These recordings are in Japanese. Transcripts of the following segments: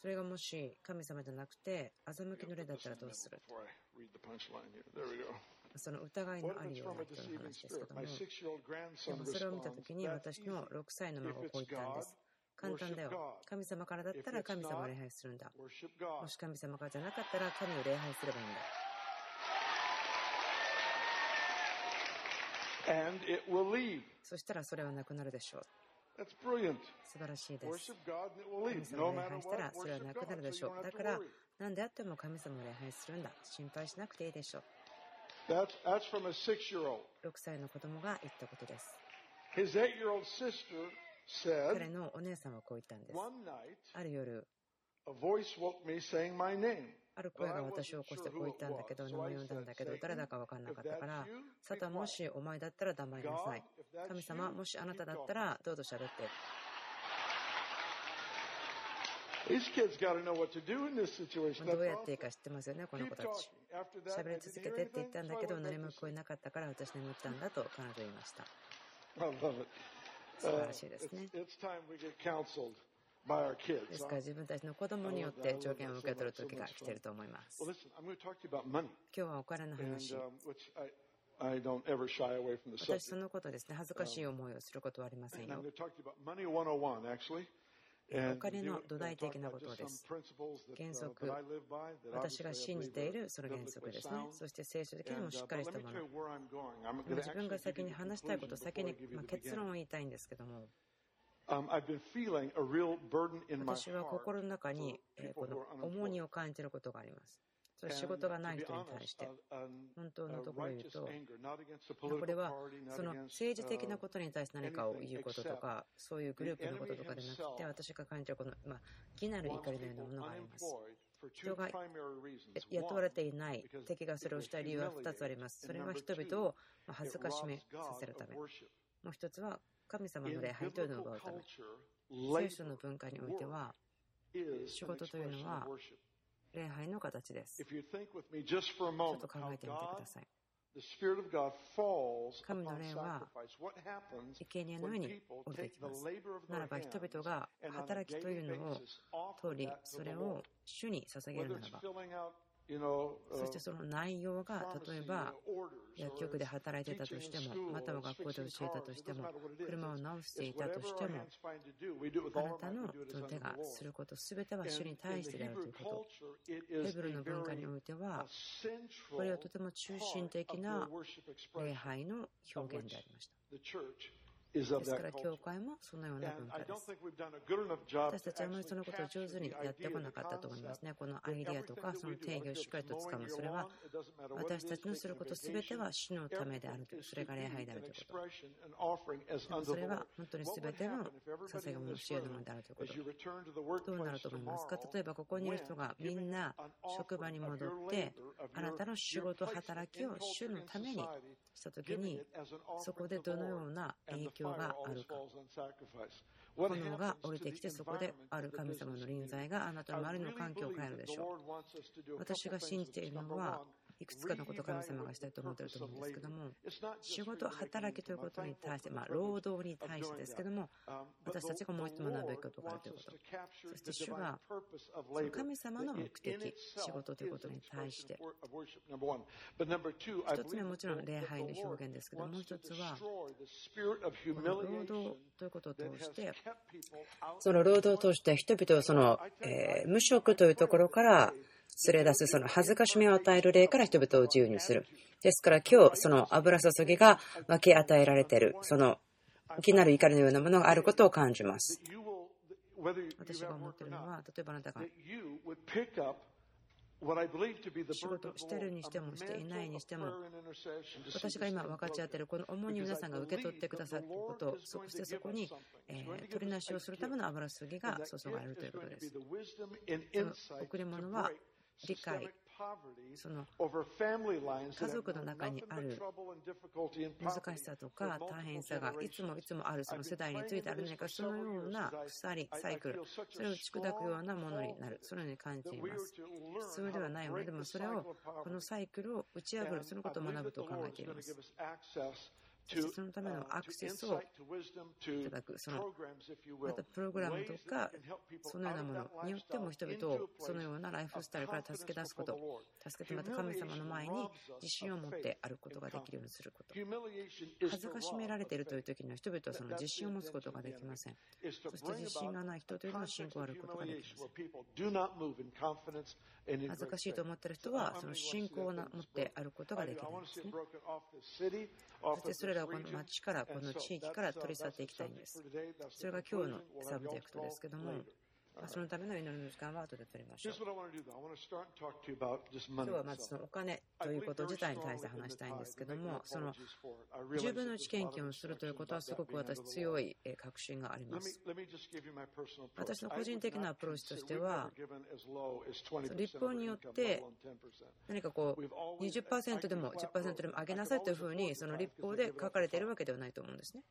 それがもし神様じゃなくて、欺きの霊だったらどうする？その疑いのありようだという話ですけども、でもそれを見たときに私も6歳の孫がこう言ったんです。簡単だよ。神様からだったら神様を礼拝するんだ。もし神様からじゃなかったら神を礼拝すればいいんだ。そしたらそれはなくなるでしょう。素晴らしいです。神様を礼拝したらそれはなくなるでしょう。だから、何であっても神様を礼拝するんだ。心配しなくていいでしょう。6歳の子供が言ったことです。彼のお姉さんはこう言ったんです。ある夜、ある声が私を起こしてこう言ったんだけど、名前を呼んだんだけど、誰だか分かんなかったから、サタンもしお前だったら黙りなさい。神様、もしあなただったら、どうぞ喋って。どうやっていいか知ってますよね、この子たち。喋り続けてって言ったんだけど、何も聞こえなかったから私眠ったんだと彼女言いました。素晴らしいですね。ですから自分たちの子供によって条件を受け取る時が来ていると思います。今日はお金の話。私そのことですね、恥ずかしい思いをすることはありませんよ。お金の土台的なことです。原則、私が信じているその原則ですね。そして聖書的にもしっかりしたもの。自分が先に話したいこと、先に、ま、結論を言いたいんですけども。私は心の中に、え、この重荷を感じることがあります。それ仕事がない人に対して、本当のところを言うと、これはその政治的なことに対して何かを言うこととか、そういうグループのこととかでなくて、私が感じるこの、まあ、なる怒りのようなものがあります。人が雇われていない敵がそれをした理由は2つあります。それは人々を恥ずかしめさせるため。もう1つは神様の礼拝というのを奪うため聖書の文化においては仕事というのは礼拝の形です。ちょっと考えてみてください。神の霊は生贄の上に降りてきます。ならば人々が働きというのを通り、それを主に捧げるならば、そしてその内容が例えば薬局で働いてたとしてもまたは学校で教えたとしても車を直していたとしてもあなたの手がすること全ては主に対してであるということヘブルの文化においてはこれはとても中心的な礼拝の表現でありました。ですから教会もそのような文化です。私たちはあまりそのことを上手にやってこなかったと思いますね。このアイディアとかその定義をしっかりとつかむ。それは私たちのすること全ては主のためであるという、それが礼拝であるということ。それは本当に全ての捧げ物の主へのものであるということ。どうなると思いますか例えばここにいる人がみんな職場に戻って、あなたの仕事、働きを主のためにしたときに、そこでどのような影響教があるか。炎が降りてきて、そこである神様の臨在があなたの周りの環境を変えるでしょう。私が信じているのは、いくつかのことを神様がしたいと思ってると思うんですけども仕事働きということに対してまあ労働に対してですけども私たちがもう一つ学ぶべきこと。があるということそして主はその神様の目的仕事ということに対して。一つ目はもちろん礼拝の表現ですけどもう一つは労働ということを通してその労働を通して人々をその、えー、無職というところから連れ出す、その恥ずかしみを与える例から人々を自由にする。ですから今日、その油注ぎが分け与えられている、そのいきなる怒りのようなものがあることを感じます。私が思っているのは、例えばあなたが仕事してるにしてもしていないにしても私が今分かち合っているこの重荷皆さんが受け取ってくださっていることそしてそこに、えー、取りなしをするための油すぎが注がれるということです贈り物は理解その家族の中にある難しさとか大変さがいつもいつもあるその世代についてある何かそのような鎖、サイクル、それを打ち砕くようなものになる、そのように感じています。普通ではないものでもそれを、このサイクルを打ち破る、そのことを学ぶと考えています。そのためのアクセスをいただく、そのまたプログラムとか、そのようなものによっても人々をそのようなライフスタイルから助け出すこと、助けてまた神様の前に自信を持って歩くことができるようにすること。恥ずかしめられているという時には人々はその自信を持つことができません。そして自信がない人というのは信仰を歩くことができません。恥ずかしいと思っている人はその信仰を持って歩くことができないんですね。そしてそれれはこの町から、この地域から取り去っていきたいんです。それが今日の subject ですけども、そのための祈りの時間は後で取りましょう。今日はまずそのお金ということ自体に対して話したいんですけども、その10分の1献金をするということはすごく私強い確信があります。私の個人的なアプローチとしては、立法によって何かこう20%でも10%でも上げなさいというふうにその立法で書かれているわけではないと思うんですね。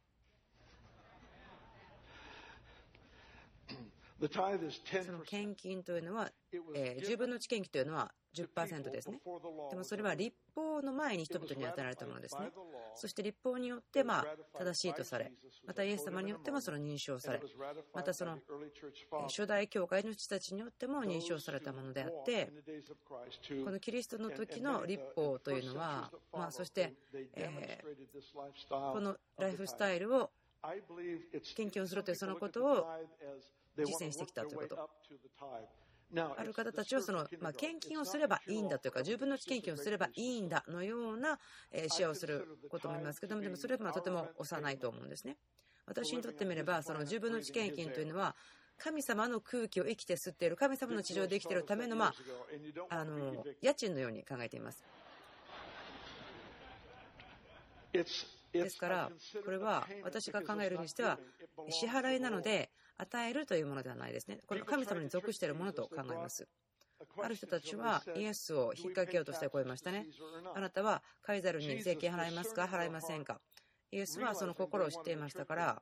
その献金というのは、えー、10分の1献金というのは10%ですね。でもそれは立法の前に人々に与えられたものですね。そして立法によってまあ正しいとされ、またイエス様によってもその認証され、またその初代教会の人たちによっても認証されたものであって、このキリストの時の立法というのは、まあ、そして、えー、このライフスタイルを献金をするというそのことを実践してきたということ。ある方たちはその、まあ、献金をすればいいんだというか、10分の1献金をすればいいんだのような視野をすることもいますけども、でもそれはとても幼いと思うんですね。私にとってみれば、その10分の1献金というのは、神様の空気を生きて吸っている、神様の地上で生きているための、まあ、あの家賃のように考えています。ですから、これは私が考えるにしては、支払いなので、与えるというものではないですね。この神様に属しているものと考えます。ある人たちはイエスを引っ掛けようとしてこう言いましたね。あなたはカイザルに税金払いますか？払いませんか？イエスはその心を知っていましたから、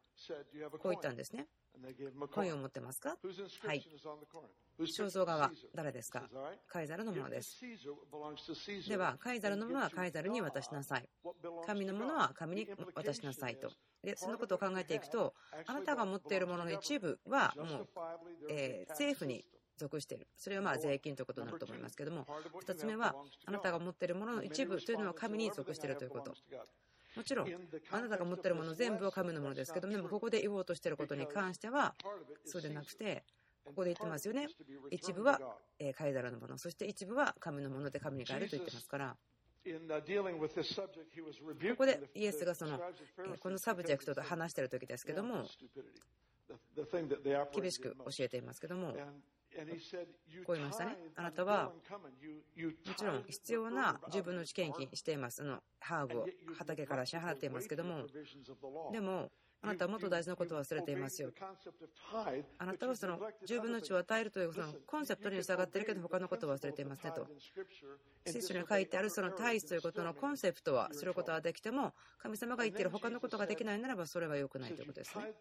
こう言ったんですね。コインを持ってますか？はい。肖像画は誰ですか？カイザルのものです。では、カイザルのものはカイザルに渡しなさい。神のものは神に渡しなさいと。で、そのことを考えていくと、あなたが持っているものの一部はもう、えー、政府に属している。それはまあ税金ということになると思いますけども、2つ目は、あなたが持っているものの一部というのは神に属しているということ。もちろん、あなたが持っているもの全部は神のものですけども、でもここで言おうとしていることに関しては、そうでなくて、ここで言ってますよね。一部はカイザルのもの、そして一部は神のもので神に返ると言ってますから。ここでイエスがそのこの subject と話している時ですけども厳しく教えていますけどもこう言いましたね。あなたは、もちろん必要な10分の1献金しています。あのハーブを畑から支払っていますけども、でも、あなたはもっと大事なことを忘れていますよ。あなたはその10分の1を与えるというそのコンセプトに従っているけど他のことを忘れていますねと。聖書に書いてあるその大スということのコンセプトはすることはできても神様が言っている他のことができないならばそれは良くないということですね。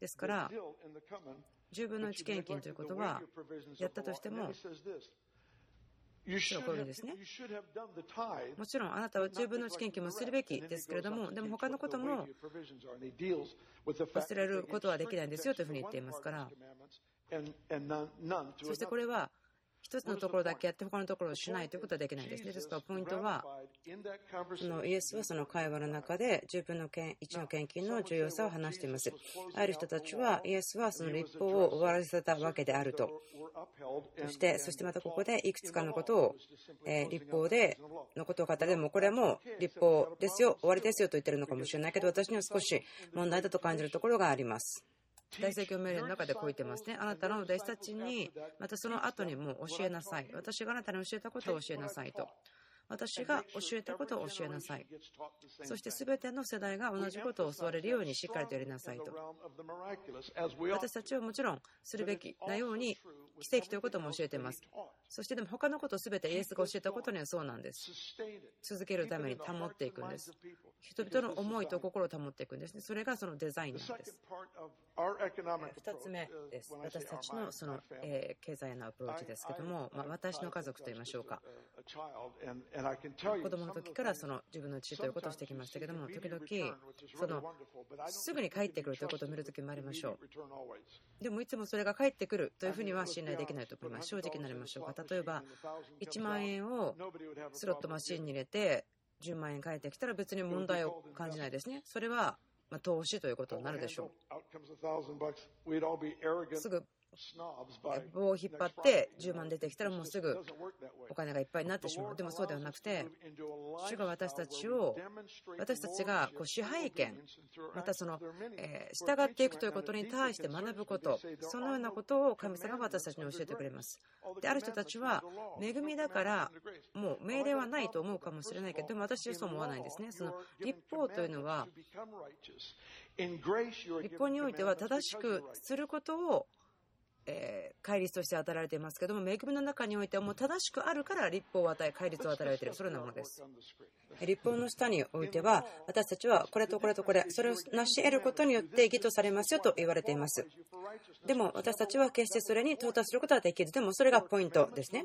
ですから、10分の1献金ということは、やったとしても、これですね。もちろんあなたは10分の1献金もするべきですけれども、でも他のことも忘れることはできないんですよというふうに言っていますから、そしてこれは一つのところだけやって他のところをしないということはできないんですね。ですからポイントは、そのイエスはその会話の中で十分の1の献金の重要さを話しています。ある人たちはイエスはその立法を終わらせたわけであると。そして、そしてまたここでいくつかのことを、え立法でのことを語る。でもこれも立法ですよ、終わりですよと言ってるのかもしれないけど、私には少し問題だと感じるところがあります。大宣教命令の中でこう言ってますね。あなたの弟子たちに、またその後にも教えなさい。私があなたに教えたことを教えなさいと。私が教えたことを教えなさい。そして全ての世代が同じことを教われるようにしっかりとやりなさいと。私たちはもちろんするべきなように奇跡ということも教えています。そしてでも他のこと全てイエスが教えたことにはそうなんです。続けるために保っていくんです。人々の思いと心を保っていくんですね。それがそのデザインなんです。2つ目です。私たちのその、え経済のアプローチですけども、まあ、私の家族といいましょうか。子供の時からその自分の父ということをしてきましたけども、時々そのすぐに帰ってくるということを見るときもありましょう。でもいつもそれが帰ってくるというふうには信頼できないと思います。正直になりましょうか。例えば1万円をスロットマシンに入れて10万円返ってきたら別に問題を感じないですね。それはま投資ということになるでしょう。すぐ棒を引っ張って10万出てきたらもうすぐお金がいっぱいになってしまう。でもそうではなくて、主が私たちを、私たちがこう支配権、またその、え従っていくということに対して学ぶこと、そのようなことを神様が私たちに教えてくれます。で、ある人たちは、恵みだからもう命令はないと思うかもしれないけど、でも私はそう思わないんですね。その立法というのは、立法においては正しくすることをえー、戒律として与えられていますけども、恵みの中においてはもう正しくあるから立法を与え、戒律を与えられている、そのようなものです。立法の下においては、私たちはこれとこれとこれ、それを成し得ることによって義とされますよと言われています。でも私たちは決してそれに到達することはできず、でもそれがポイントですね。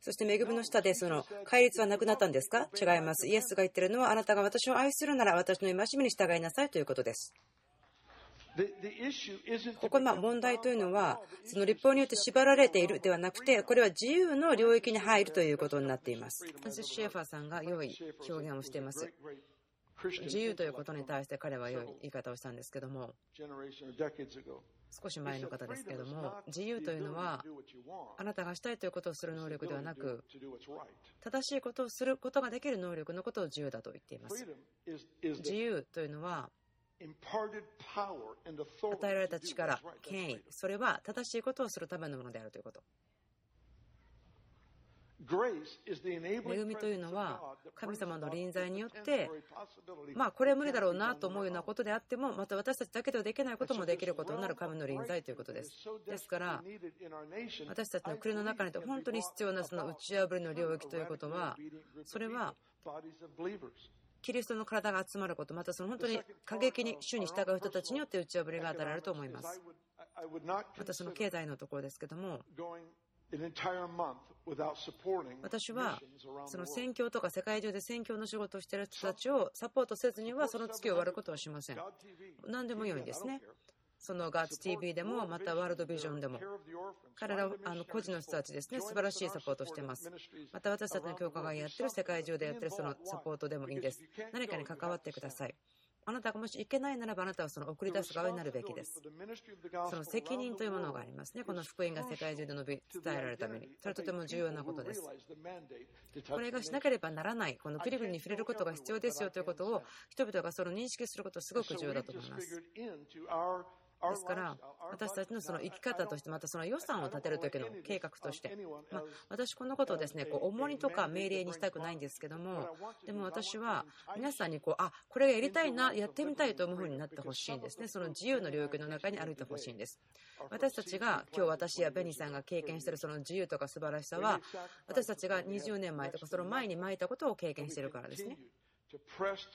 そして恵みの下でその戒律はなくなったんですか？違います。イエスが言っているのは、あなたが私を愛するなら私の戒めに従いなさいということです。ここの問題というのは、その立法によって縛られているではなくて、これは自由の領域に入るということになっています。シェーファーさんが良い表現をしています。自由ということに対して彼は良い言い方をしたんですけども、少し前の方ですけども、自由というのは、あなたがしたいということをする能力ではなく、正しいことをすることができる能力のことを自由だと言っています。自由というのは、与えられた力、権威、それは正しいことをするためのものであるということ。恵みというのは神様の臨在によってまあこれは無理だろうなと思うようなことであってもまた私たちだけではできないこともできることになる神の臨在ということですですから私たちの国の中にと本当に必要なその打ち破りの領域ということはそれはキリストの体が集まること、またその本当に過激に主に従う人たちによって打ち破りが与えられると思います。またその経済のところですけども、私はその宣教とか世界中で宣教の仕事をしている人たちをサポートせずにはその月を割ることはしません。何でも良いんですね。そのガッツ TV でも、またワールドビジョンでも、彼らあの個人の人たちですね、素晴らしいサポートをしています。また私たちの教科がやってる世界中でやってるそのサポートでもいいです。何かに関わってください。あなたがもし行けないならばあなたはその送り出す側になるべきです。その責任というものがありますね。この福音が世界中で述べ伝えられるために。それはとても重要なことです。これがしなければならない、このクリブルに触れることが必要ですよということを人々がその認識することはすごく重要だと思います。ですから、私たちのその生き方として、またその予算を立てる時の計画として、まあ、私、このことをですねこう重荷とか命令にしたくないんですけども、でも私は皆さんにこう、あこれやりたいな、やってみたいと思うふうになってほしいんですね、その自由の領域の中に歩いてほしいんです。私たちが今日私やベニさんが経験しているその自由とか素晴らしさは、私たちが20年前とかその前に巻いたことを経験しているからですね。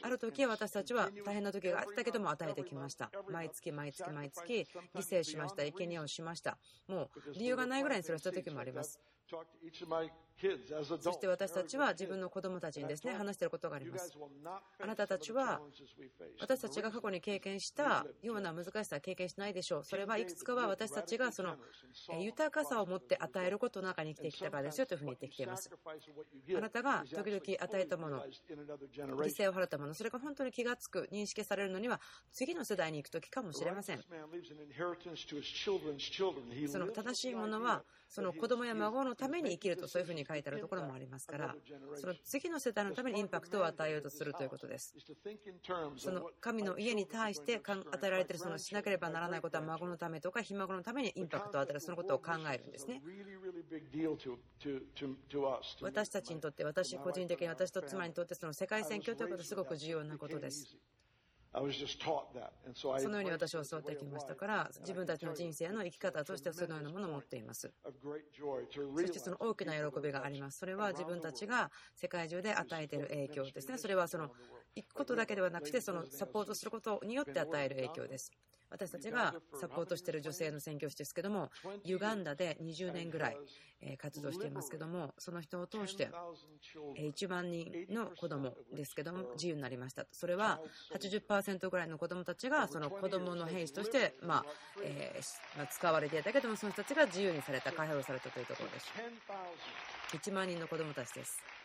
ある時私たちは大変な時があったけども与えてきました。毎月毎月毎月犠牲しました。生贄をしました。もう理由がないぐらいにそれをした時もあります。そして私たちは自分の子供たちにですね話していることがあります。あなたたちは私たちが過去に経験したような難しさは経験しないでしょう。それはいくつかは私たちがその豊かさを持って与えることの中に生きてきたからですよというふうに言ってきています。あなたが時々与えたもの、犠牲を払ったもの、それが本当に気がつく、認識されるのには次の世代に行く時かもしれません。その正しいものはその子供や孫のために生きるとそういうふうに書いてあるところもありますからその次の世代のためにインパクトを与えようとするということです。その神の家に対して与えられているそのしなければならないことは孫のためとかひ孫のためにインパクトを与えるそのことを考えるんですね。私たちにとって私個人的に私と妻にとってその世界選挙ということはすごく重要なことです。そのように私は教わってきましたから自分たちの人生の生き方としてそのようなものを持っています。そしてその大きな喜びがあります。それは自分たちが世界中で与えている影響ですね。それはその行くことだけではなくてそのサポートすることによって与える影響です私たちがサポートしている女性の宣教師ですけどもユガンダで20年ぐらい活動していますけどもその人を通して1万人の子供ですけども自由になりました。それは80%ぐらいの子供たちがその子供の兵士としてまえ使われていたけどもその人たちが自由にされた解放されたというところです。1万人の子供たちです。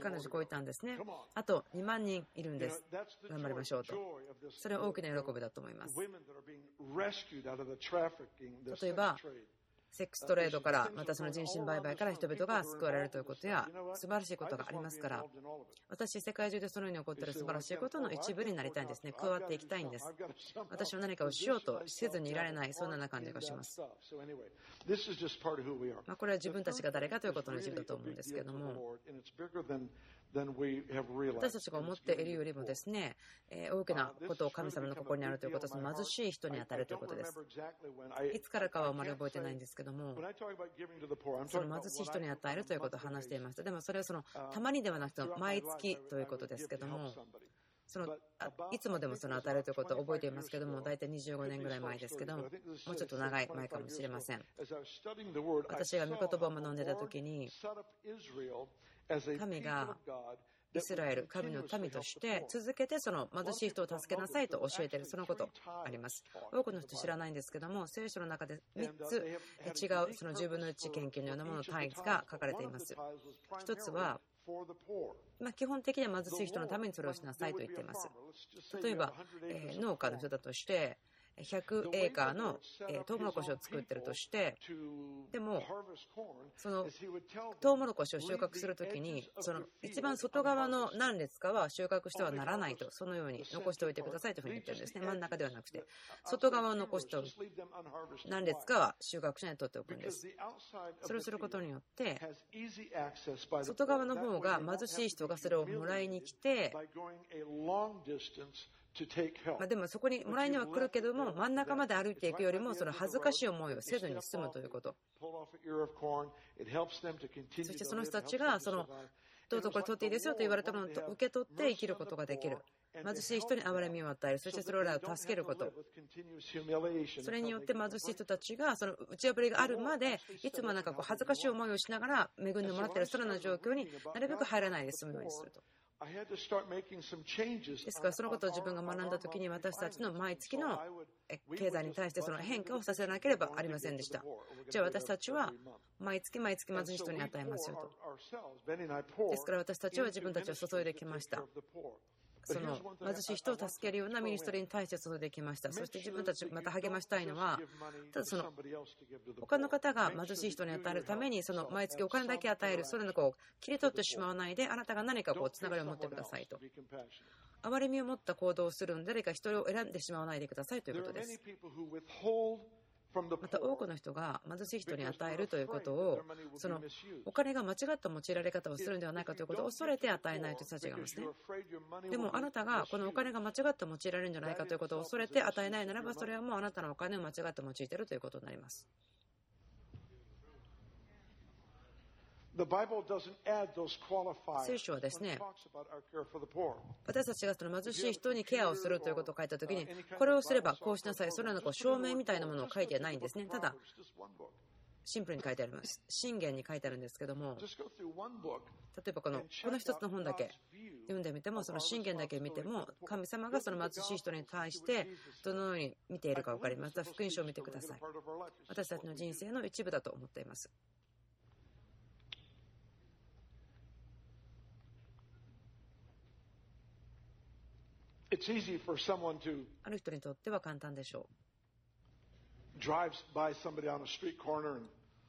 彼女こう言ったんですね。あと2万人いるんです。頑張りましょうと。それは大きな喜びだと思います。例えば、セックストレードから、またその人身売買から人々が救われるということや、素晴らしいことがありますから、私、世界中でそのように起こっている素晴らしいことの一部になりたいんですね。加わっていきたいんです。私は何かをしようとせずにいられない、そんな感じがします。まこれは自分たちが誰かということの一部だと思うんですけども、私たちが思っているよりもですね、え大きなことを神様の心にあるということは、その貧しい人に与えるということです。いつからかはあまり覚えてないんですけども、その貧しい人に与えるということを話していました。でもそれはそのたまにではなくて毎月ということですけども、そのいつもでもその与えるということを覚えていますけども、大体25年ぐらい前ですけども、もうちょっと長い前かもしれません。私が御言葉を学んでた時に、神がイスラエル、神の民として続けてその貧しい人を助けなさいと教えている、そのことあります。多くの人知らないんですけども、聖書の中で3つ違うその10分の1献金のようなものの単一が書かれています。1つは、ま基本的には貧しい人のためにそれをしなさいと言っています。例えば、え農家の人だとして、100エーカーのトウモロコシを作ってるとしてでもそのトウモロコシを収穫するときにその一番外側の何列かは収穫してはならないとそのように残しておいてくださいというふうに言ってるんですね。真ん中ではなくて。外側を残しておく何列かは収穫しないで取っておくんです。それをすることによって外側の方が貧しい人がそれをもらいに来てまあ、でもそこにもらいには来るけども真ん中まで歩いていくよりもその恥ずかしい思いをせずに済むということ。そしてその人たちがそのどうぞこれ取っていいですよと言われたものを受け取って生きることができる。貧しい人に憐れみを与える。そしてそれらを助けること。それによって貧しい人たちがその打ち破りがあるまでいつもなんかこう恥ずかしい思いをしながら恵んでもらっている。空の状況になるべく入らないで済むようにすると。ですからそのことを自分が学んだ時に私たちの毎月の経済に対してその変化をさせなければありませんでした。じゃあ私たちは毎月毎月貧しい人に与えますよと。ですから私たちは自分たちを注いできましたその貧しい人を助けるようなミニストリーに対して注いできました。そして自分たちまた励ましたいのは、ただその他の方が貧しい人に与えるために、その毎月お金だけ与える、それのこう切り取ってしまわないで、あなたが何かこうつながりを持ってくださいと。憐れみを持った行動をするので、誰か一人を選んでしまわないでくださいということです。また多くの人が貧しい人に与えるということをそのお金が間違った用いられ方をするんではないかということを恐れて与えないという人たちがいますね。でもあなたがこのお金が間違って用いられるんじゃないかということを恐れて与えないならばそれはもうあなたのお金を間違って用いているということになります聖書はですね、私たちがその貧しい人にケアをするということを書いたときに、これをすればこうしなさい、それらの証明みたいなものを書いてないんですね。ただ、シンプルに書いてあります。信玄に書いてあるんですけども、例えばこのこの一つの本だけ読んでみても、その信玄だけ見ても、神様がその貧しい人に対してどのように見ているか分かります。福音書を見てください。私たちの人生の一部だと思っています。ある人にとっては簡単でしょう。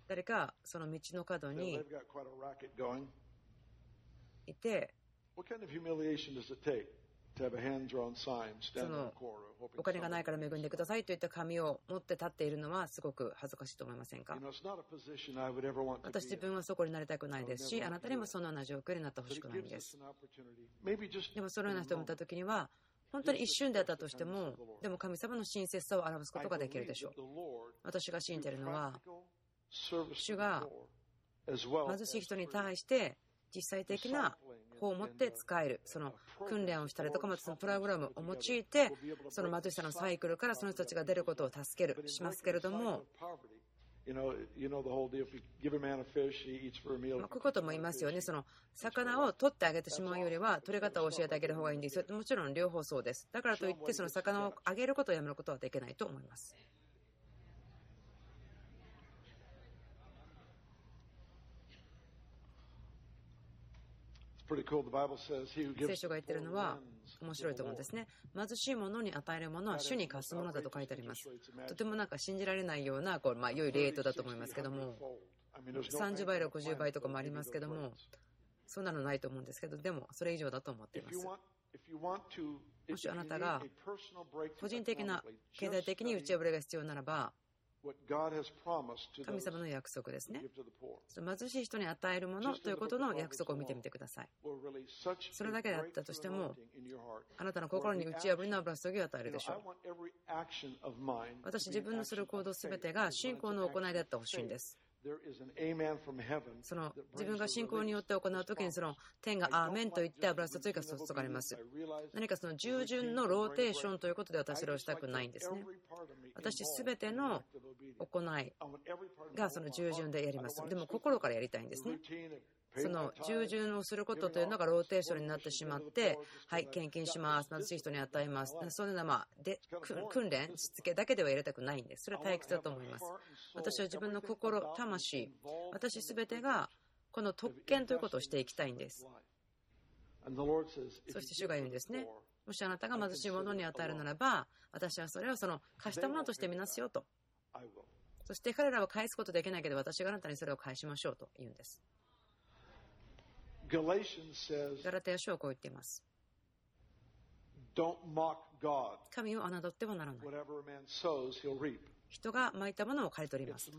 誰かその道の角にいて、そのお金がないから恵んでくださいといった紙を持って立っているのはすごく恥ずかしいと思いませんか？私自分はそこになりたくないですしあなたにもそのような状況になってほしくないんです。でもそのような人を見た時には本当に一瞬であったとしてもでも神様の親切さを表すことができるでしょう。私が信じているのは主が貧しい人に対して実際的な方を持って使える、その訓練をしたりとか、またそのプログラムを用いて、その貧しさのサイクルからその人たちが出ることを助ける、しますけれども、こことも言いますよね。その魚を取ってあげてしまうよりは、取り方を教えてあげる方がいいんですよ。もちろん両方そうです。だからといって、その魚をあげることをやめることはできないと思います。聖書が言ってるのは面白いと思うんですね。貧しい者に与えるものは主に貸すものだと書いてあります。とてもなんか信じられないようなこう、まあ、良いレートだと思いますけども、30倍、60倍とかもありますけども、そんなのないと思うんですけど、でもそれ以上だと思っています。もしあなたが個人的な経済的に打ち破りが必要ならば、神様の約束ですね。貧しい人に与えるものということの約束を見てみてください。それだけであったとしても、あなたの心に打ち破りの油注ぎを与えるでしょう。私自分のする行動すべてが信仰の行いであってほしいんです。その自分が信仰によって行う時にその天がアーメンと言って油注ぎが注がれます。何かその従順のローテーションということで私それをしたくないんですね。私すべての行いがその従順でやります。でも心からやりたいんですね。その従順をすることというのがローテーションになってしまって、はい、献金します、貧しい人に与えます、そういうのは、まあ、で訓練、しつけだけでは入れたくないんです。それは退屈だと思います。私は自分の心、魂、私すべてがこの特権ということをしていきたいんです。そして主が言うんですね。もしあなたが貧しい者に与えるならば、私はそれをその貸したものとしてみなすよと。そして彼らは返すことできないけど、私があなたにそれを返しましょうと言うんです。ガラテヤ書はこう言っています。神を侮ってはならない。人がまいたものを刈り取ります。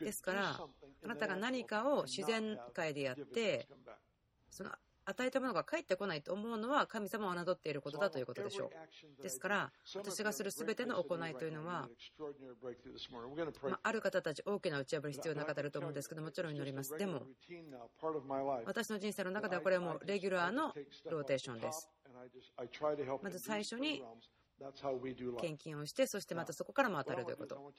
ですから、あなたが何かを自然界でやって、その与えたものが返ってこないと思うのは神様を侮っていることだということでしょう。ですから、私がする全ての行いというのは、まあ、る方たち大きな打ち破り必要な方いると思うんですけどもちろん祈ります。でも、私の人生の中ではこれはもうレギュラーのローテーションです。まず最初に献金をして、そしてまたそこからも当たるということ。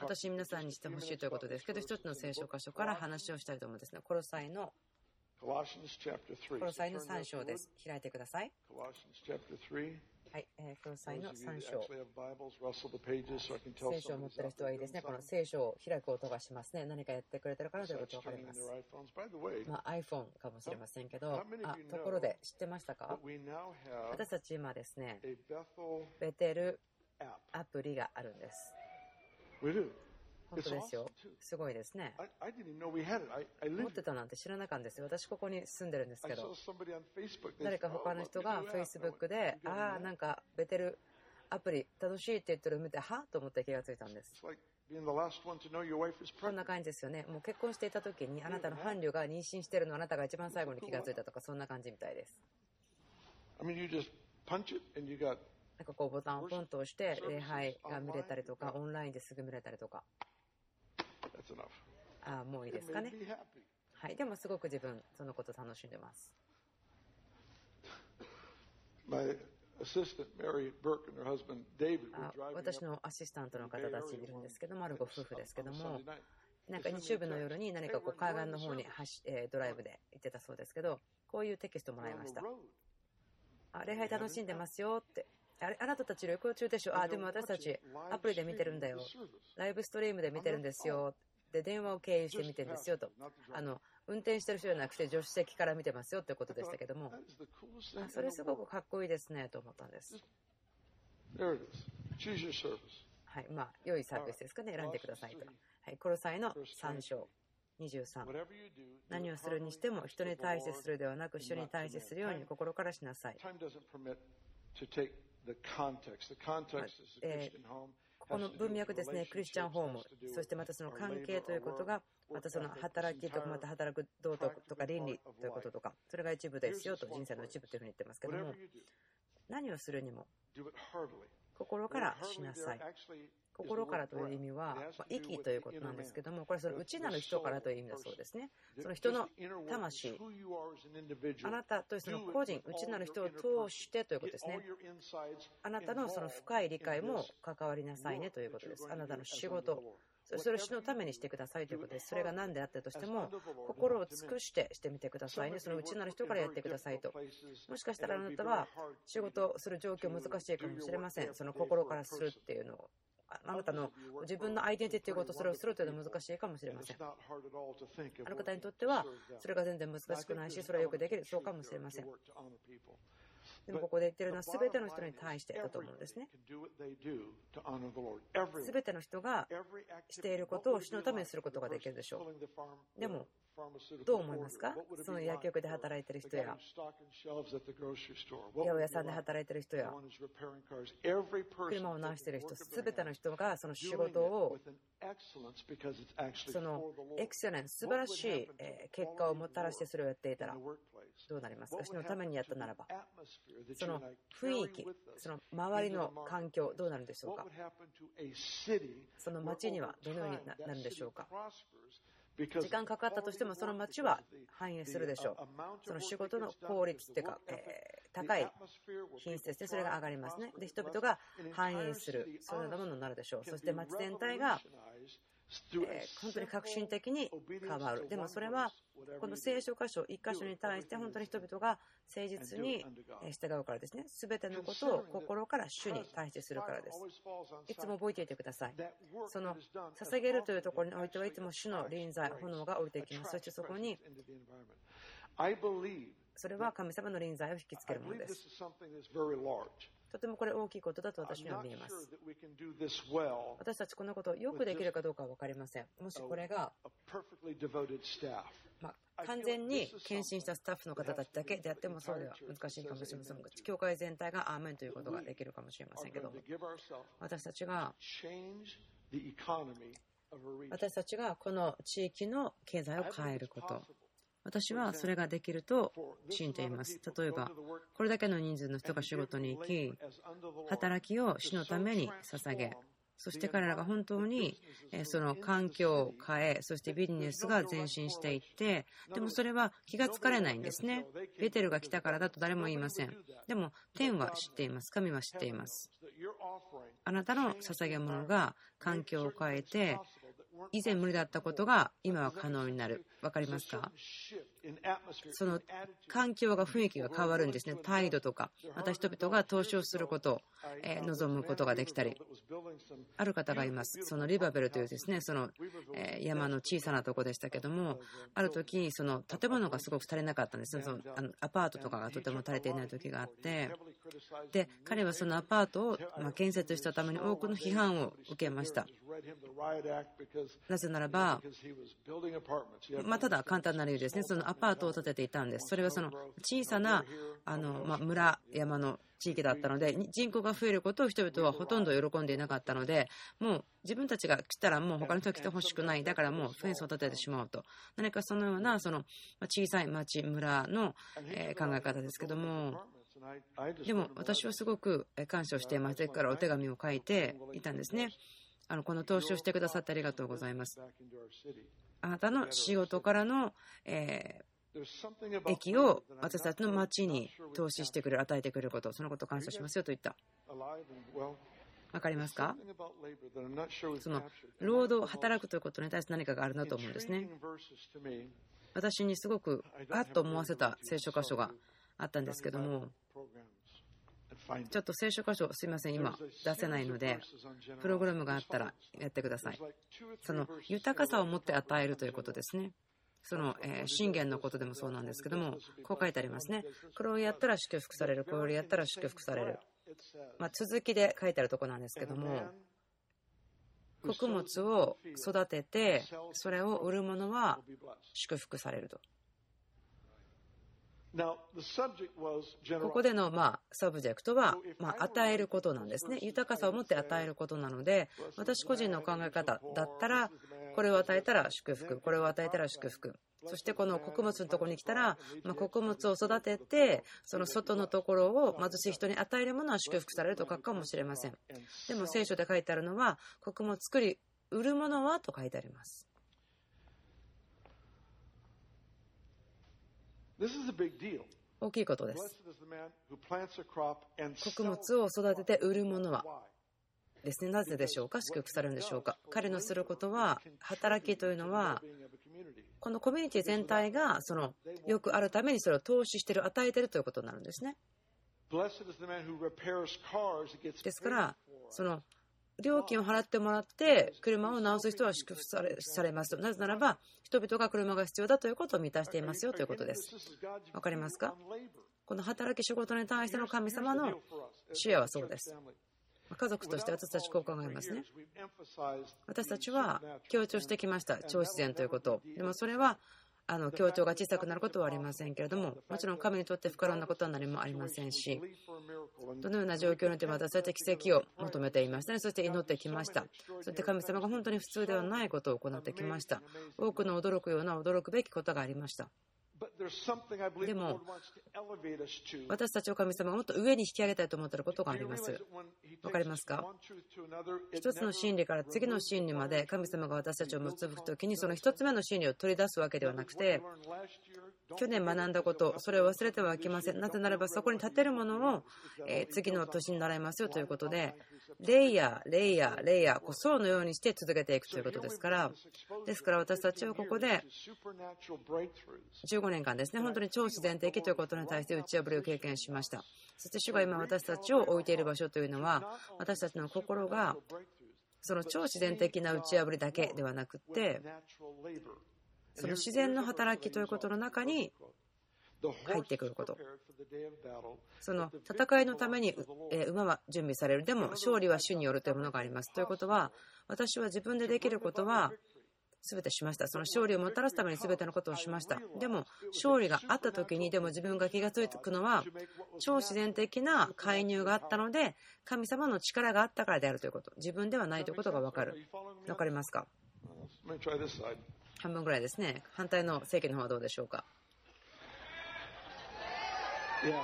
私、皆さんにしてほしいということですけど、一つの聖書箇所から話をしたいと思うんですね。コロサイのコロサイの3章です。開いてください。はい、えー、コロサイの3章。聖書を持ってる人はいいですね。この聖書を開く音がしますね。何かやってくれてるかなということが分かります。まあ、iPhone かもしれませんけど、あところで知ってましたか？私たち今ですね、ベテルアプリがあるんです。本当ですよ。すごいですね。持ってたなんて知らなかったんですよ。私、ここに住んでるんですけど、誰か他の人が Facebook で、ああ、なんかベテルアプリ楽しいって言ってるの見て、はと思って気がついたんです。こんな感じですよね。もう結婚していた時に、あなたの伴侶が妊娠してるのあなたが一番最後に気がついたとか、そんな感じみたいです。なんかこうボタンをポンと押して礼拝が見れたりとか、オンラインですぐ見れたりとか。ああ、もういいですかね。はい、でもすごく自分、そのこと楽しんでます。私のアシスタントの方たちいるんですけども、あるご夫婦ですけども、なんか日曜日の夜に何かこう海岸の方に走、えドライブで行ってたそうですけど、こういうテキストもらいました。あ礼拝楽しんでますよって。あれあなたたち旅行中でしょ？あ、でも私たちアプリで見てるんだよ。ライブストリームで見てるんですよ。で、電話を経由して見てるんですよと。あの、運転してる人じゃなくて助手席から見てますよってことでしたけども、あそれすごくかっこいいですねと思ったんです。はいまあ、良いサービスですかね、選んでくださいと。はい、コロサイの3章。23何をするにしても人に対してするではなく主に対してするように心からしなさい。えここの文脈ですね、クリスチャンホーム、そしてまたその関係ということが、またその働きとか、また働く道徳とか倫理ということとか、それが一部ですよと、人生の一部というふうに言ってますけども、何をするにも、心からしなさい。心からという意味は、まあ、息ということなんですけども、これその内なる人からという意味だそうですね。その人の魂、あなたというその個人、内なる人を通してということですね。あなたのその深い理解も関わりなさいねということです。あなたの仕事、それを主のためにしてくださいということです。それが何であったとしても、心を尽くしてしてみてくださいね。その内なる人からやってくださいと。もしかしたらあなたは仕事をする状況難しいかもしれません。その心からするっていうのを。あなたの自分のアイデンティティということをそれをするというのは難しいかもしれません。ある方にとってはそれが全然難しくないし、それはよくできる、そうかもしれません。でもここで言ってるのは全ての人に対してだと思うんですね。全ての人がしていることを主のためにすることができるでしょう。でも、どう思いますか？その薬局で働いている人や、八百屋さんで働いている人や、車を直している人、全ての人がその仕事を、そのエクセレンス、素晴らしい結果をもたらしてそれをやっていたら、どうなりますか？主のためにやったならば。その雰囲気、その周りの環境、どうなるんでしょうか？その街にはどのようになるんでしょうか？時間かかったとしても、その街は反映するでしょう。その仕事の効率っていうか、えー、高い品質ですね、それが上がりますね。で、人々が反映する、そのようなものになるでしょう。そして街全体がえ本当に革新的に変わる。でもそれは、この聖書箇所1箇所に対して本当に人々が誠実に従うからですね。すべてのことを心から主に対してするからです。いつも覚えていてください。その捧げるというところにおいてはいつも主の臨在、炎が降りていきます。そしてそこに、それは神様の臨在を引きつけるものです。とてもこれ大きいことだと私には見えます。私たちこんなことをよくできるかどうかは分かりません。もしこれが、まあ、完全に献身したスタッフの方たちだけであってもそうでは難しいかもしれませんが、教会全体がアーメンということができるかもしれませんけど、私たちが私たちがこの地域の経済を変えること、私はそれができると信じています。例えば、これだけの人数の人が仕事に行き、働きを死のために捧げ、そして彼らが本当にその環境を変え、そしてビジネスが前進していって、でもそれは気がつかれないんですね。ベテルが来たからだと誰も言いません。でも天は知っています。神は知っています。あなたの捧げ物が環境を変えて、以前無理だったことが今は可能になる。わかりますか？その環境が雰囲気が変わるんですね。態度とか、また人々が投資をすることを、え望むことができたり。ある方がいます。そのリバベルというですね、その、え山の小さなとこでしたけども、ある時、その建物がすごく足りなかったんですそのあのアパートとかがとても足りていない時があって、で、彼はそのアパートを、ま建設したために多くの批判を受けました。なぜならば、まあ、ただ簡単な理由ですね、そのアパートを建てていたんです。それはその小さなあの、まあ、村、山の地域だったので、人口が増えることを人々はほとんど喜んでいなかったので、もう自分たちが来たらもう他の人が来てほしくない、だからもうフェンスを建ててしまうと、何かそのようなその小さい町、村のえ考え方ですけども、でも私はすごく感謝をしています。からお手紙を書いていたんですね。あのこの投資をしてくださってありがとうございます。あなたの仕事からの、えー、益を私たちの町に投資してくれる、与えてくれること、そのことを感謝しますよと言った。わかりますか？その労働、働くということに対して何かがあるなと思うんですね。私にすごくあっと思わせた聖書箇所があったんですけども、ちょっと聖書箇所、すいません、今出せないので、プログラムがあったらやってください。その豊かさを持って与えるということですね。その、え、箴言のことでもそうなんですけども、こう書いてありますね。これをやったら祝福される。これをやったら祝福される。まあ、続きで書いてあるとこなんですけども、穀物を育ててそれを売る者は祝福されると。ここでのまあ subject はまあ与えることなんですね。豊かさを持って与えることなので、私個人の考え方だったら、これを与えたら祝福、これを与えたら祝福。そしてこの穀物のところに来たら、まあ、穀物を育てて、その外のところを貧しい人に与えるものは祝福されると書くかもしれません。でも聖書で書いてあるのは、穀物作り、売るものはと書いてあります。大きいことです。穀物を育てて売るものは。ですね。なぜでしょうか？祝福されるんでしょうか？彼のすることは、働きというのは、このコミュニティ全体がそのよくあるためにそれを投資している、与えているということになるんですね。ですから、その料金を払ってもらって車を直す人は祝福されされますなぜならば人々が車が必要だということを満たしていますよということです。わかりますか？この働き仕事に対しての神様の主也はそうです。家族として私たちこう考えますね。私たちは強調してきました、超自然ということでもそれはあの強調が小さくなることはありませんけれども、もちろん神にとって不可能なことは何もありませんし、どのような状況においても私たちは奇跡を求めていましたね。そして祈ってきました。そして神様が本当に普通ではないことを行ってきました。多くの驚くような驚くべきことがありました。でも、私たちを神様がもっと上に引き上げたいと思っていることがあります。わかりますか？一つの真理から次の真理まで神様が私たちを結ぶときに、その一つ目の真理を取り出すわけではなくて、去年学んだこと、それを忘れてはいけません。なぜならば、そこに立てるものを、え次の年に習いますよということで、レイヤー、レイヤー、レイヤー、こう層のようにして続けていくということですから、ですから私たちはここで15年間ですね、本当に超自然的ということに対して打ち破りを経験しました。そして主が今私たちを置いている場所というのは、私たちの心がその超自然的な打ち破りだけではなくって、その自然の働きということの中に入ってくること。その戦いのために馬は準備される。でも勝利は主によるというものがあります。ということは、私は自分でできることは全てしました。その勝利をもたらすために全てのことをしました。でも、勝利があった時に、でも自分が気が付くのは、超自然的な介入があったので、神様の力があったからであるということ。自分ではないということが分かる。分かりますか？半分ぐらいですね。反対の政権の方はどうでしょうか。Yeah. You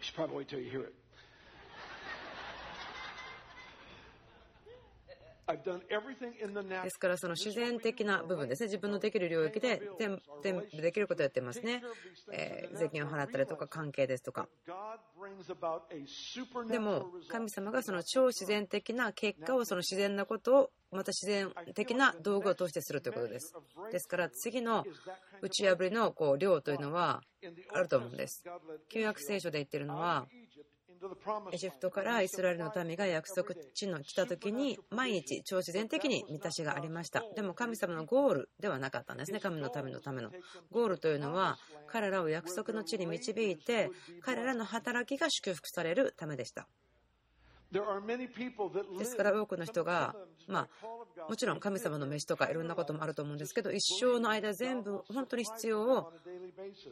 should probably wait till you hear it. ですからその自然的な部分ですね自分のできる領域で全部できることをやってますね、えー、税金を払ったりとか関係ですとかでも神様がその超自然的な結果をその自然なことをまた自然的な道具を通してするということですですから次の打ち破りのこう量というのはあると思うんです旧約聖書で言ってるのはエジプトからイスラエルの民が約束地の来た時に毎日超自然的に満たしがありました。でも神様のゴールではなかったんですね。神のためのための。ゴールというのは彼らを約束の地に導いて彼らの働きが祝福されるためでした。ですから多くの人が、まあ、もちろん神様の飯とかいろんなこともあると思うんですけど一生の間全部本当に必要を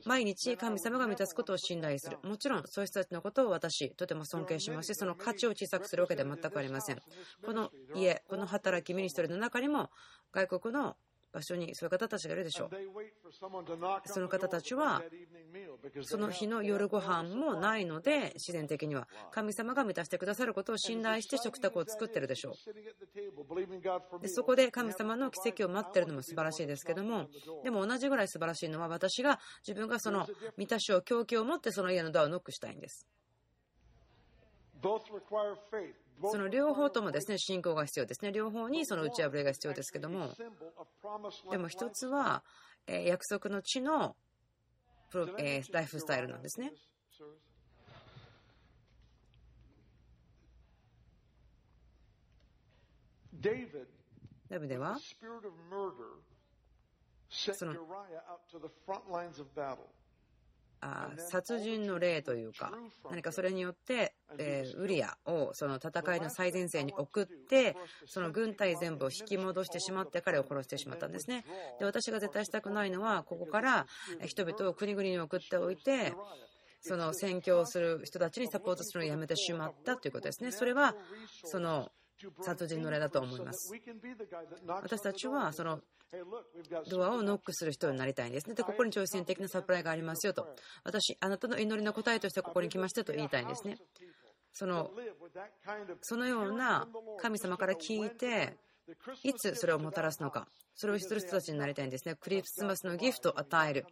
毎日神様が満たすことを信頼する。もちろんそういう人たちのことを私とても尊敬しますしその価値を小さくするわけでは全くありません。この家この働きミニストリーの中にも外国の場所にそういう方たちがいるでしょう。その方たちは、その日の夜ご飯もないので、自然的には神様が満たしてくださることを信頼して食卓を作ってるでしょう。でそこで神様の奇跡を待ってるのも素晴らしいですけども、でも同じぐらい素晴らしいのは、私が自分がその満たしを、供給を持ってその家のドアをノックしたいんです。その両方ともですね信仰が必要ですね。両方にその打ち破りが必要ですけども、でも一つは、え約束の地のプロ、えライフスタイルなんですね。ダビデはそのあ殺人の例というか何かそれによって、えー、ウリアをその戦いの最前線に送ってその軍隊全部を引き戻してしまって彼を殺してしまったんですね。で私が絶対したくないのはここから人々を国々に送っておいてその宣教する人たちにサポートするのをやめてしまったということですね。それはその殺人の例だと思います。私たちはそのドアをノックする人になりたいんですね。で、ここに挑戦的なサプライがありますよと。私、あなたの祈りの答えとしてここに来ましたと言いたいんですね。そのそのような神様から聞いて、いつそれをもたらすのか、それをする人たちになりたいんですね。クリスマスのギフトを与える。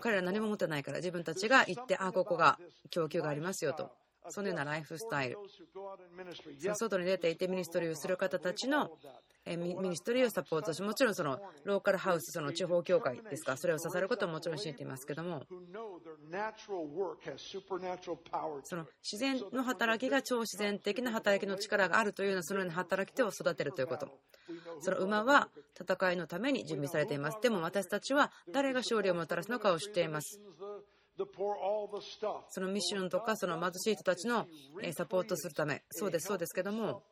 彼ら何も持ってないから自分たちが行って、あ、ここが供給がありますよと。そのようなライフスタイル、外に出ていてミニストリーをする方たちのミニストリーをサポートし、もちろんそのローカルハウス、その地方教会ですか、それを支えることはもちろん知っていますけども、その自然の働きが超自然的な働きの力があるというような、そのような働き手を育てるということ。その馬は戦いのために準備されています。でも私たちは誰が勝利をもたらすのかを知っています。そのミッションとかその貧しい人たちのサポートするため、そうです、そうですけども、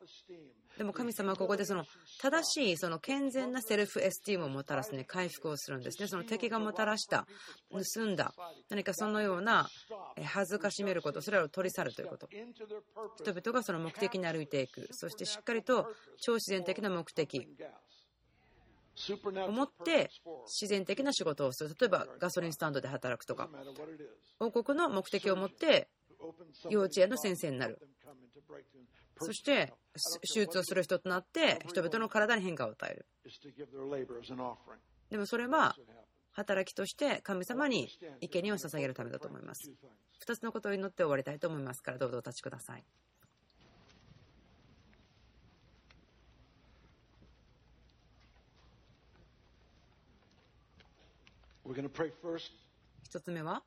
でも神様はここでその正しいその健全なセルフエスティームをもたらすね、回復をするんですね。その敵がもたらした、盗んだ、何かそのような恥ずかしめること、それらを取り去るということ。人々がその目的に歩いていく、そしてしっかりと超自然的な目的、思って自然的な仕事をする。例えばガソリンスタンドで働くとか。王国の目的を持って幼稚園の先生になる。そして手術をする人となって人々の体に変化を与える。でもそれは働きとして神様に生贄を捧げるためだと思います。2つのことを祈って終わりたいと思いますからどうぞお立ちください一つ目は？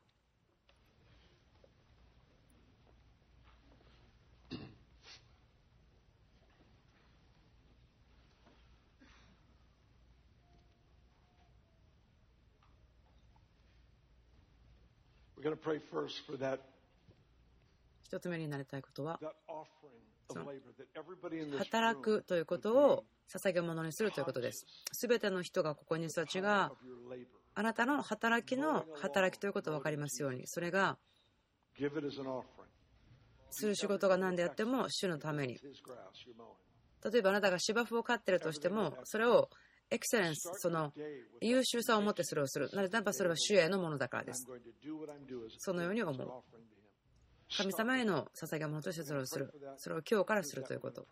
一つ目になりたいことは？働くということを捧げ物にするということです。すべての人がここに人たちがあなたの働きの働きということが分かりますように、それが、する仕事が何であっても、主のために。例えばあなたが芝生を飼ってるとしても、それをエクセレンス、その優秀さを持ってそれをする。なぜならばそれは主へのものだからです。そのように思う。神様への捧げ物としてそれをする。それを今日からするということ。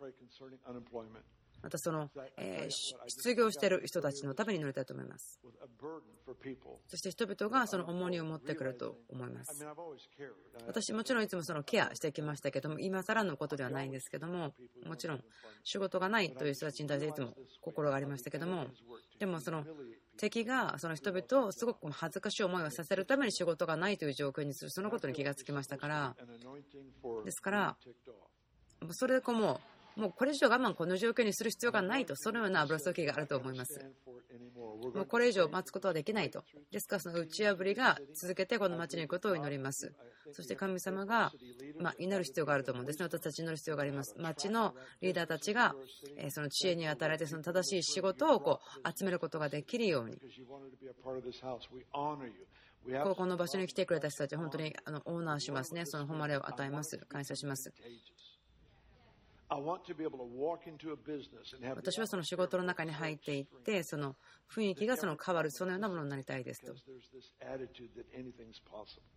またその、えー、失業している人たちのために乗りたいと思います。そして人々がその重荷を持ってくると思います。私もちろんいつもそのケアしてきましたけども、今更のことではないんですけども、もちろん仕事がないという人たちに対していつも心がありましたけども、でもその敵がその人々をすごく恥ずかしい思いをさせるために仕事がないという状況にする、そのことに気がつきましたから、ですから、それでこうもうもうこれ以上我慢この状況にする必要がないと、そのような油注ぎがあると思います。もうこれ以上待つことはできないと。ですから、その打ち破りが続けてこの町に行くことを祈ります。そして神様が、ま、祈る必要があると思うんですね。私たち祈る必要があります。町のリーダーたちが、えその知恵に与えて、その正しい仕事をこう集めることができるように。ここの場所に来てくれた人たち、本当にあのオーナーしますね。その誉れを与えます。感謝します。私はその仕事の中に入っていって、その雰囲気がその変わる、そのようなものになりたいですと。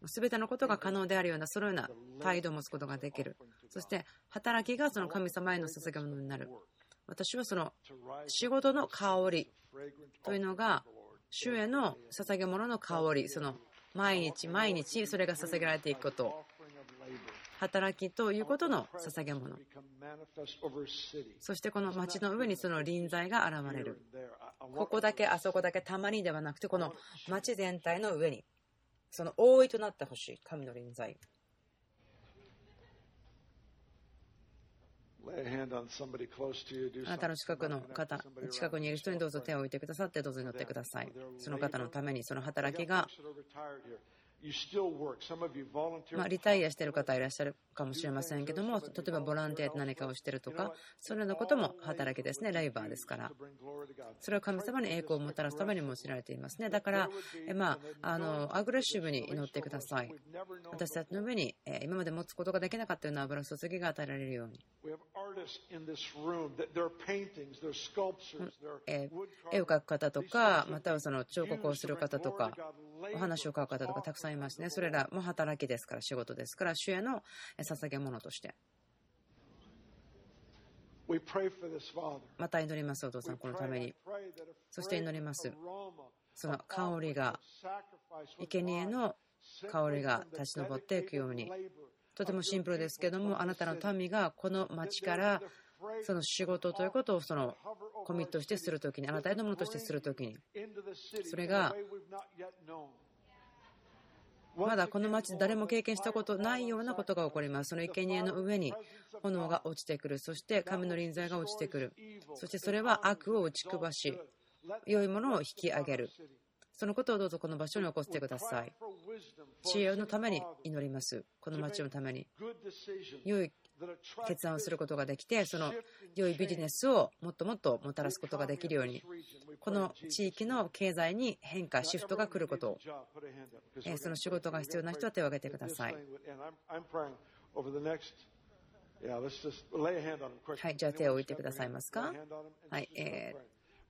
すべてのことが可能であるような、そのような態度を持つことができる。そして、働きがその神様への捧げ物になる。私はその仕事の香りというのが、主への捧げ物の香り、その毎日毎日それが捧げられていくこと。働きということの捧げ物。そしてこの町の上にその臨在が現れる。ここだけあそこだけたまにではなくてこの町全体の上にその覆いとなってほしい神の臨在。あなたの近くの方、近くにいる人にどうぞ手を置いてくださって、どうぞ祈ってください。その方のために、その働きがまあ、リタイアしてる方いらっしゃる。かもしれませんけども、例えばボランティアで何かをしているとか、そのようなことも働きですね、ライバーですから。それは神様に栄光をもたらすために用いられていますね。だから、まあ、あのアグレッシブに祈ってください。私たちの上に今まで持つことができなかったような油注ぎが与えられるように。絵を描く方とか、またはその彫刻をする方とか、お話を書く方とかたくさんいますね。それらも働きですから、仕事ですから、主への捧げ物として。また祈ります、お父さん、このために。そして祈ります。その香りが、生贄の香りが立ち上っていくように。とてもシンプルですけども、あなたの民がこの町からその仕事ということをそのコミットしてするときに、あなたへのものとしてするときに、それがまだこの町で誰も経験したことないようなことが起こります。その生贄の上に炎が落ちてくる。そして神の臨在が落ちてくる。そしてそれは悪を打ちばし、良いものを引き上げる。そのことをどうぞこの場所に起こしてください。知恵のために祈ります。この町のために。良い決断をすることができて、その良いビジネスをもっともっともたらすことができるように、この地域の経済に変化、シフトが来ることを、その仕事が必要な人は手を挙げてください。はい、じゃあ手を置いてくださいますか？はい、え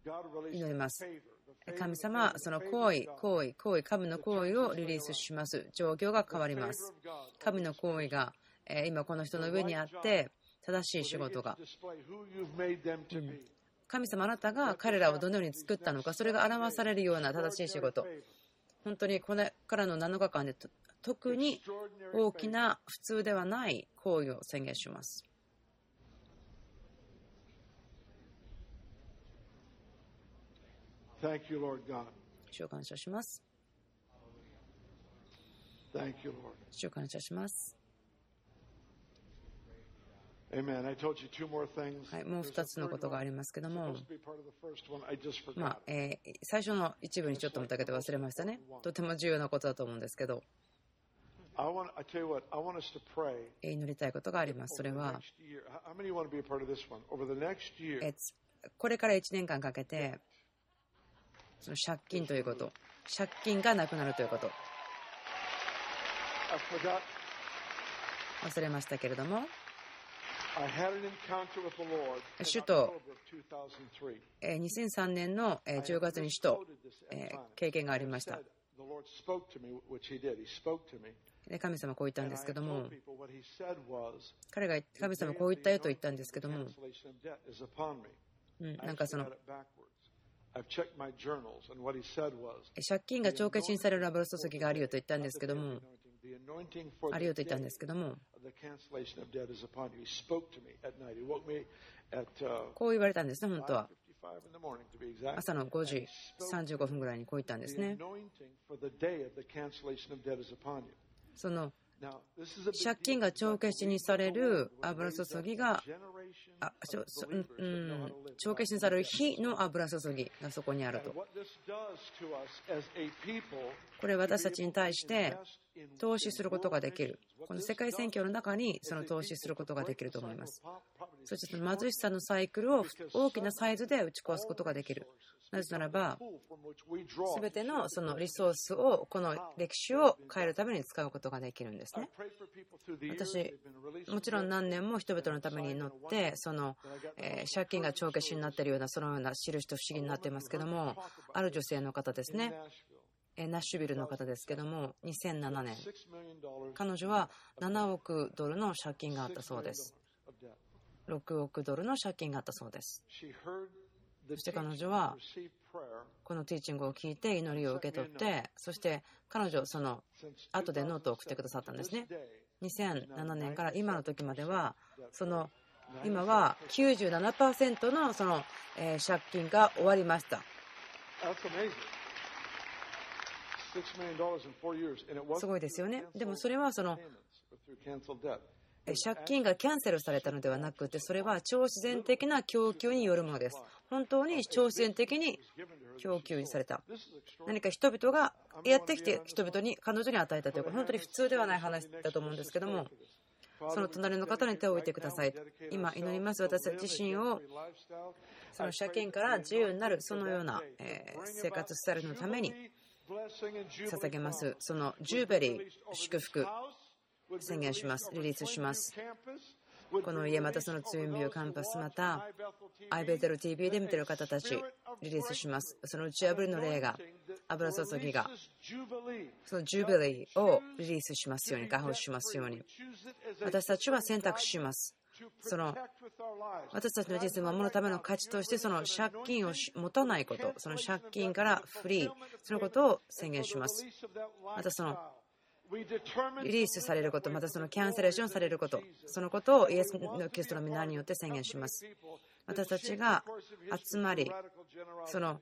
ー、祈ります。神様、その行為、行為、行為、神の行為をリリースします。状況が変わります。神の行為が今この人の上にあって正しい仕事が、神様あなたが彼らをどのように作ったのかそれが表されるような正しい仕事本当にこれからの7日間で特に大きな普通ではない行為を宣言します。主を感謝します。主を感謝します。はい、もう2つのことがありますけども、まあえー、最初の一部にちょっともだけで忘れましたね。とても重要なことだと思うんですけど、祈りたいことがあります。それは、これから1年間かけて、その借金ということ、借金がなくなるということ、忘れましたけれども、主と2003年の10月に主と経験がありました。で神様こう言ったんですけども、彼が神様こう言ったよと言ったんですけども、うん、なんかその、借金が帳消しにされる油注ぎがあるよと言ったんですけども、あるよと言ったんですけども、こう言われたんですね、本当は。朝の5時35分ぐらいにこう言ったんですね。その借金が帳消しにされる油注ぎが、あうん、帳消しにされる日の油注ぎがそこにあると。これ私たちに対して投資することができる。この世界選挙の中にその投資することができると思います。そしてその貧しさのサイクルを大きなサイズで打ち壊すことができる。なぜならば、すべてのそのリソースを、この歴史を変えるために使うことができるんですね。私、もちろん何年も人々のために祈って、その、え借金が帳消しになっているような、そのような印と不思議になっていますけども、ある女性の方ですね。ナッシュビルの方ですけども、2007年、彼女は7億ドルの借金があったそうです。6億ドルの借金があったそうです。そして彼女はこのティーチングを聞いて祈りを受け取ってそして彼女その後でノートを送ってくださったんですね。2007年から今の時まではその今は97%のその借金が終わりました。すごいですよね。でもそれはその借金がキャンセルされたのではなくてそれは超自然的な供給によるものです。本当に挑戦的に供給された。何か人々がやってきて人々に彼女に与えたということ本当に普通ではない話だと思うんですけどもその隣の方に手を置いてください。今祈ります。私自身をその借金から自由になるそのような生活スタイルのために捧げます。そのジューベリー祝福宣言します。リリースします。この家またそのツインビューカンパスまたアイベテル TV で見てる方たちリリースします。その打ち破りの霊が油注ぎがそのジュビリーをリリースしますように解放しますように。私たちは選択します。その私たちの人生を守るための価値としてその借金を持たないことその借金からフリーそのことを宣言します。またそのリリースされること、またそのキャンセレーションされること、そのことをイエスのキリストの皆によって宣言します。私たちが集まり、その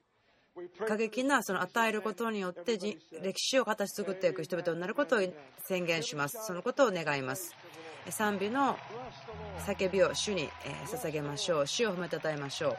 過激なその与えることによって歴史を形作っていく人々になることを宣言します。そのことを願います。賛美の叫びを主に捧げましょう。主を褒めたたえましょう。